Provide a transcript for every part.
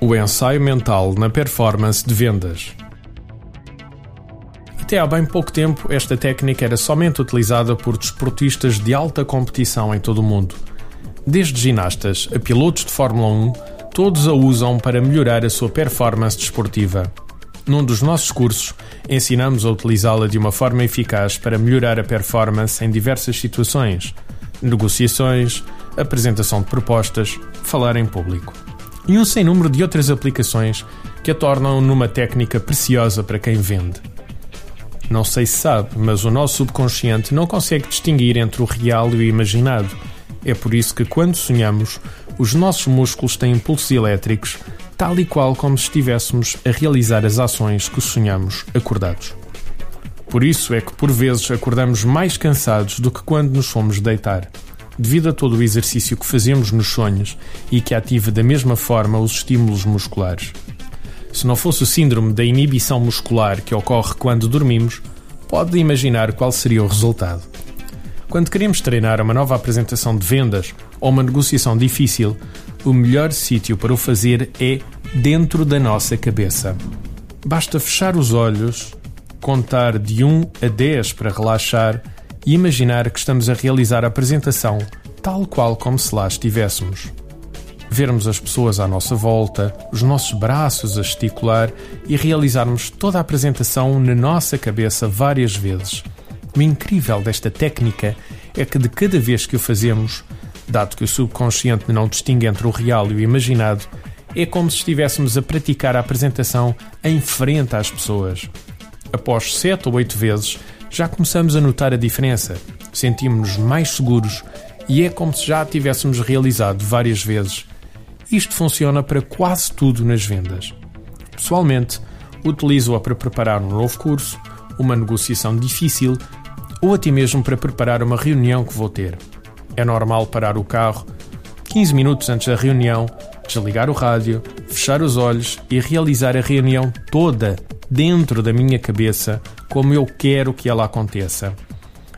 O ensaio mental na performance de vendas. Até há bem pouco tempo, esta técnica era somente utilizada por desportistas de alta competição em todo o mundo. Desde ginastas a pilotos de Fórmula 1, todos a usam para melhorar a sua performance desportiva. Num dos nossos cursos, ensinamos a utilizá-la de uma forma eficaz para melhorar a performance em diversas situações: negociações, apresentação de propostas, falar em público. E um sem número de outras aplicações que a tornam numa técnica preciosa para quem vende. Não sei se sabe, mas o nosso subconsciente não consegue distinguir entre o real e o imaginado. É por isso que, quando sonhamos, os nossos músculos têm impulsos elétricos tal e qual como se estivéssemos a realizar as ações que sonhamos acordados. Por isso é que por vezes acordamos mais cansados do que quando nos fomos deitar, devido a todo o exercício que fazemos nos sonhos e que ativa da mesma forma os estímulos musculares. Se não fosse o síndrome da inibição muscular que ocorre quando dormimos, pode imaginar qual seria o resultado. Quando queremos treinar uma nova apresentação de vendas ou uma negociação difícil, o melhor sítio para o fazer é dentro da nossa cabeça. Basta fechar os olhos, contar de 1 a 10 para relaxar e imaginar que estamos a realizar a apresentação tal qual como se lá estivéssemos. Vermos as pessoas à nossa volta, os nossos braços a gesticular e realizarmos toda a apresentação na nossa cabeça várias vezes o incrível desta técnica é que de cada vez que o fazemos, dado que o subconsciente não distingue entre o real e o imaginado, é como se estivéssemos a praticar a apresentação em frente às pessoas. Após sete ou oito vezes, já começamos a notar a diferença, sentimos-nos mais seguros e é como se já a tivéssemos realizado várias vezes. Isto funciona para quase tudo nas vendas. Pessoalmente, utilizo-a para preparar um novo curso, uma negociação difícil ou até mesmo para preparar uma reunião que vou ter. É normal parar o carro 15 minutos antes da reunião, desligar o rádio, fechar os olhos e realizar a reunião toda dentro da minha cabeça como eu quero que ela aconteça.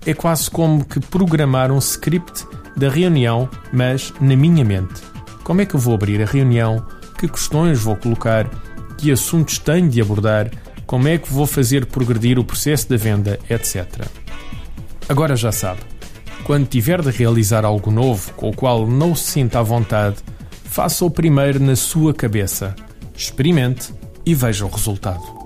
É quase como que programar um script da reunião, mas na minha mente. Como é que eu vou abrir a reunião? Que questões vou colocar? Que assuntos tenho de abordar? Como é que vou fazer progredir o processo da venda, etc. Agora já sabe. Quando tiver de realizar algo novo com o qual não se sinta à vontade, faça-o primeiro na sua cabeça. Experimente e veja o resultado.